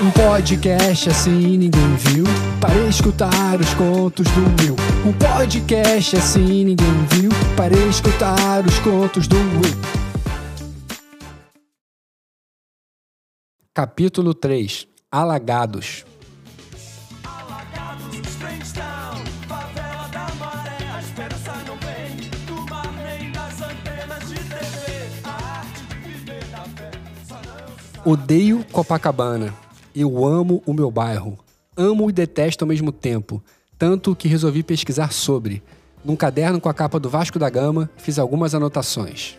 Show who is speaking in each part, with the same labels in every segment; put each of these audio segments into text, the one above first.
Speaker 1: Um podcast assim ninguém viu. Para escutar os contos do Will. Um podcast assim ninguém viu. Para escutar os contos do Will. Capítulo 3 Alagados. Odeio Copacabana. Eu amo o meu bairro. Amo e detesto ao mesmo tempo, tanto que resolvi pesquisar sobre. Num caderno com a capa do Vasco da Gama, fiz algumas anotações.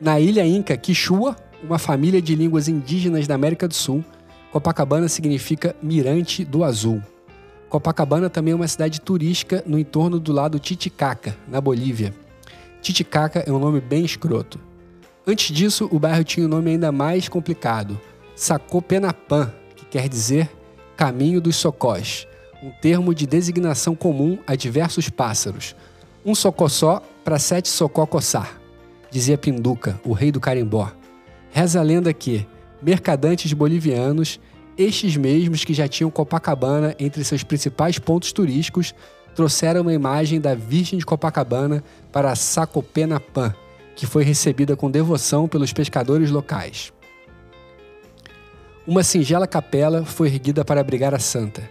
Speaker 1: Na ilha Inca Quichua, uma família de línguas indígenas da América do Sul, Copacabana significa Mirante do Azul. Copacabana também é uma cidade turística no entorno do lado Titicaca, na Bolívia. Titicaca é um nome bem escroto. Antes disso, o bairro tinha um nome ainda mais complicado, Sacopenapã, que quer dizer Caminho dos Socós, um termo de designação comum a diversos pássaros. Um socossó para sete socó coçar, dizia Pinduca, o rei do carimbó. Reza a lenda que, mercadantes bolivianos, estes mesmos que já tinham Copacabana entre seus principais pontos turísticos, trouxeram uma imagem da Virgem de Copacabana para Sacopenapã, que foi recebida com devoção pelos pescadores locais. Uma singela capela foi erguida para abrigar a santa.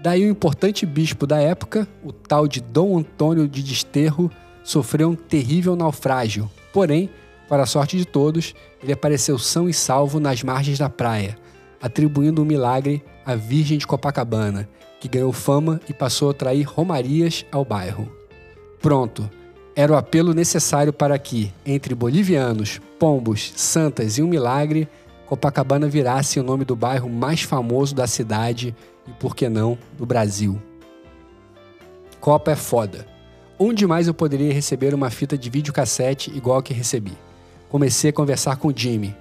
Speaker 1: Daí o importante bispo da época, o tal de Dom Antônio de Desterro, sofreu um terrível naufrágio. Porém, para a sorte de todos, ele apareceu são e salvo nas margens da praia, atribuindo o um milagre à Virgem de Copacabana, que ganhou fama e passou a atrair romarias ao bairro. Pronto, era o apelo necessário para que, entre bolivianos, pombos, santas e um milagre, Copacabana virasse o nome do bairro mais famoso da cidade e, por que não, do Brasil. Copa é foda. Onde mais eu poderia receber uma fita de videocassete igual a que recebi? Comecei a conversar com Jimmy.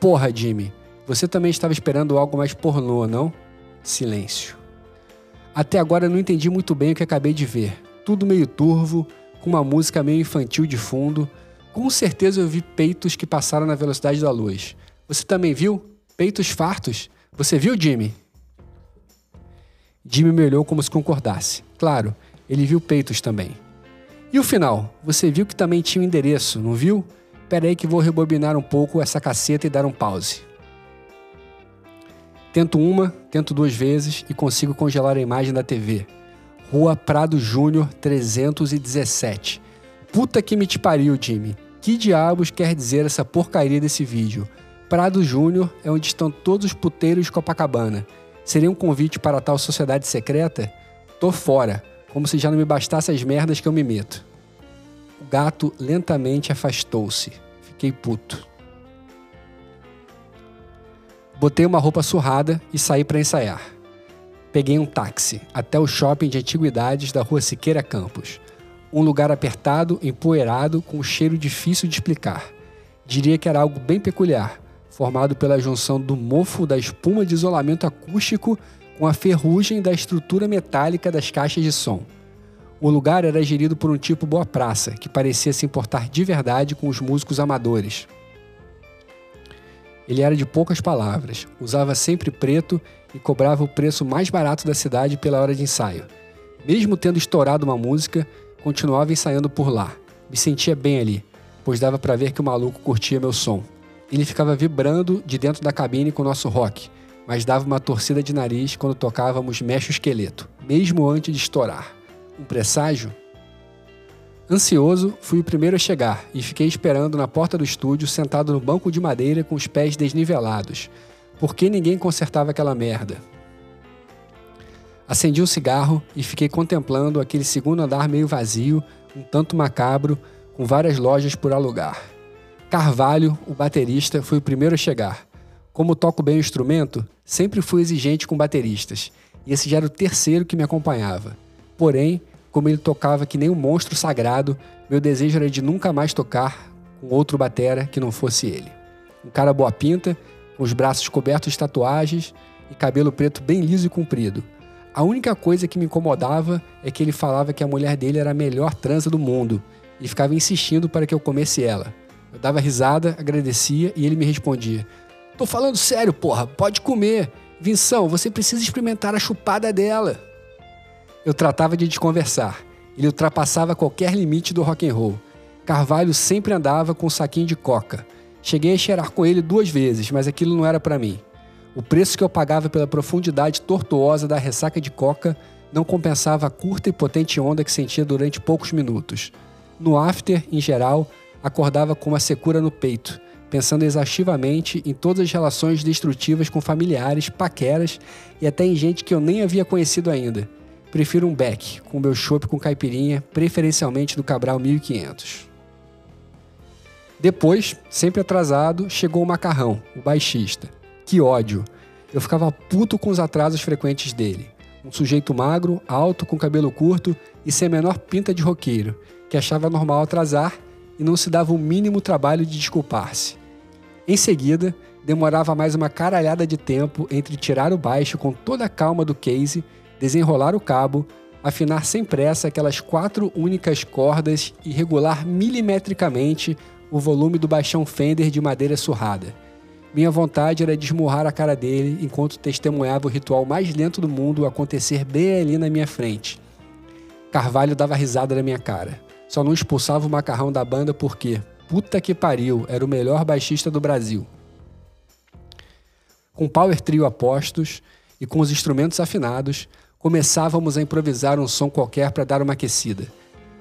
Speaker 1: Porra, Jimmy, você também estava esperando algo mais pornô, não? Silêncio. Até agora eu não entendi muito bem o que acabei de ver. Tudo meio turvo, com uma música meio infantil de fundo. Com certeza eu vi peitos que passaram na velocidade da luz. Você também viu? Peitos fartos? Você viu, Jimmy? Jimmy me olhou como se concordasse. Claro, ele viu peitos também. E o final? Você viu que também tinha um endereço, não viu? Pera aí que vou rebobinar um pouco essa caceta e dar um pause. Tento uma, tento duas vezes e consigo congelar a imagem da TV. Rua Prado Júnior 317. Puta que me te pariu, Jimmy. Que diabos quer dizer essa porcaria desse vídeo? Prado Júnior é onde estão todos os puteiros de Copacabana. Seria um convite para tal sociedade secreta? Tô fora, como se já não me bastasse as merdas que eu me meto. O gato lentamente afastou-se. Fiquei puto. Botei uma roupa surrada e saí para ensaiar. Peguei um táxi até o shopping de antiguidades da rua Siqueira Campos. Um lugar apertado, empoeirado, com um cheiro difícil de explicar. Diria que era algo bem peculiar, formado pela junção do mofo da espuma de isolamento acústico com a ferrugem da estrutura metálica das caixas de som. O lugar era gerido por um tipo boa praça, que parecia se importar de verdade com os músicos amadores. Ele era de poucas palavras, usava sempre preto e cobrava o preço mais barato da cidade pela hora de ensaio. Mesmo tendo estourado uma música, continuava ensaiando por lá. Me sentia bem ali, pois dava para ver que o maluco curtia meu som. Ele ficava vibrando de dentro da cabine com o nosso rock, mas dava uma torcida de nariz quando tocávamos Mexe o Esqueleto, mesmo antes de estourar. Um presságio? Ansioso, fui o primeiro a chegar e fiquei esperando na porta do estúdio, sentado no banco de madeira com os pés desnivelados, por que ninguém consertava aquela merda? Acendi um cigarro e fiquei contemplando aquele segundo andar meio vazio, um tanto macabro, com várias lojas por alugar. Carvalho, o baterista, foi o primeiro a chegar. Como toco bem o instrumento, sempre fui exigente com bateristas, e esse já era o terceiro que me acompanhava. Porém, como ele tocava que nem um monstro sagrado, meu desejo era de nunca mais tocar com outro batera que não fosse ele. Um cara boa pinta, com os braços cobertos de tatuagens e cabelo preto bem liso e comprido. A única coisa que me incomodava é que ele falava que a mulher dele era a melhor transa do mundo e ficava insistindo para que eu comesse ela. Eu dava risada, agradecia e ele me respondia: Tô falando sério, porra, pode comer. Vinção, você precisa experimentar a chupada dela. Eu tratava de desconversar. Ele ultrapassava qualquer limite do rock and roll. Carvalho sempre andava com um saquinho de coca. Cheguei a cheirar com ele duas vezes, mas aquilo não era para mim. O preço que eu pagava pela profundidade tortuosa da ressaca de coca não compensava a curta e potente onda que sentia durante poucos minutos. No after, em geral, acordava com uma secura no peito, pensando exaustivamente em todas as relações destrutivas com familiares, paqueras e até em gente que eu nem havia conhecido ainda. Prefiro um beck, com meu chopp com caipirinha, preferencialmente do Cabral 1500. Depois, sempre atrasado, chegou o macarrão, o baixista. Que ódio! Eu ficava puto com os atrasos frequentes dele. Um sujeito magro, alto, com cabelo curto e sem a menor pinta de roqueiro, que achava normal atrasar e não se dava o mínimo trabalho de desculpar-se. Em seguida, demorava mais uma caralhada de tempo entre tirar o baixo com toda a calma do case, desenrolar o cabo, afinar sem pressa aquelas quatro únicas cordas e regular milimetricamente o volume do baixão Fender de madeira surrada. Minha vontade era de esmurrar a cara dele enquanto testemunhava o ritual mais lento do mundo acontecer bem ali na minha frente. Carvalho dava risada na minha cara. Só não expulsava o macarrão da banda porque, puta que pariu, era o melhor baixista do Brasil. Com power trio a postos e com os instrumentos afinados, começávamos a improvisar um som qualquer para dar uma aquecida.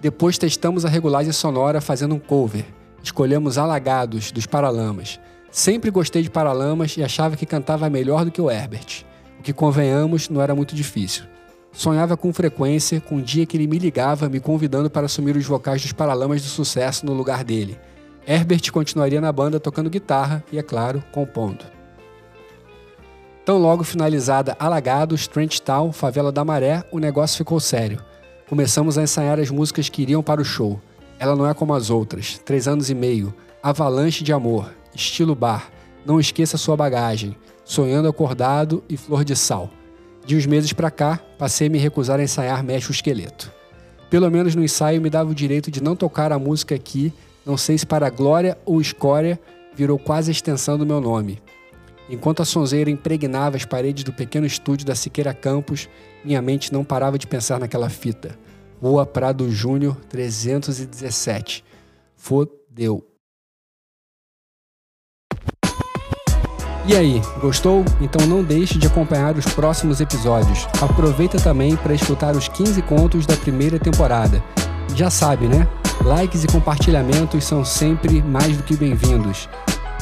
Speaker 1: Depois testamos a regulagem sonora fazendo um cover – Escolhemos Alagados, dos Paralamas. Sempre gostei de Paralamas e achava que cantava melhor do que o Herbert. O que, convenhamos, não era muito difícil. Sonhava com frequência com um dia que ele me ligava me convidando para assumir os vocais dos Paralamas do Sucesso no lugar dele. Herbert continuaria na banda tocando guitarra e, é claro, compondo. Tão logo finalizada Alagados, Trench Town, Favela da Maré, o negócio ficou sério. Começamos a ensaiar as músicas que iriam para o show. Ela não é como as outras. Três anos e meio. Avalanche de amor. Estilo bar. Não esqueça sua bagagem. Sonhando acordado e flor de sal. De uns meses para cá, passei a me recusar a ensaiar Mexe o Esqueleto. Pelo menos no ensaio me dava o direito de não tocar a música aqui, não sei se para glória ou escória, virou quase a extensão do meu nome. Enquanto a sonzeira impregnava as paredes do pequeno estúdio da Siqueira Campos, minha mente não parava de pensar naquela fita. Rua Prado Júnior 317. Fodeu. E aí, gostou? Então não deixe de acompanhar os próximos episódios. Aproveita também para escutar os 15 contos da primeira temporada. Já sabe, né? Likes e compartilhamentos são sempre mais do que bem-vindos.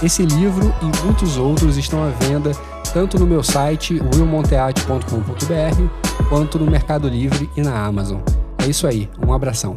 Speaker 1: Esse livro e muitos outros estão à venda tanto no meu site willmonteate.com.br quanto no Mercado Livre e na Amazon. É isso aí, um abração.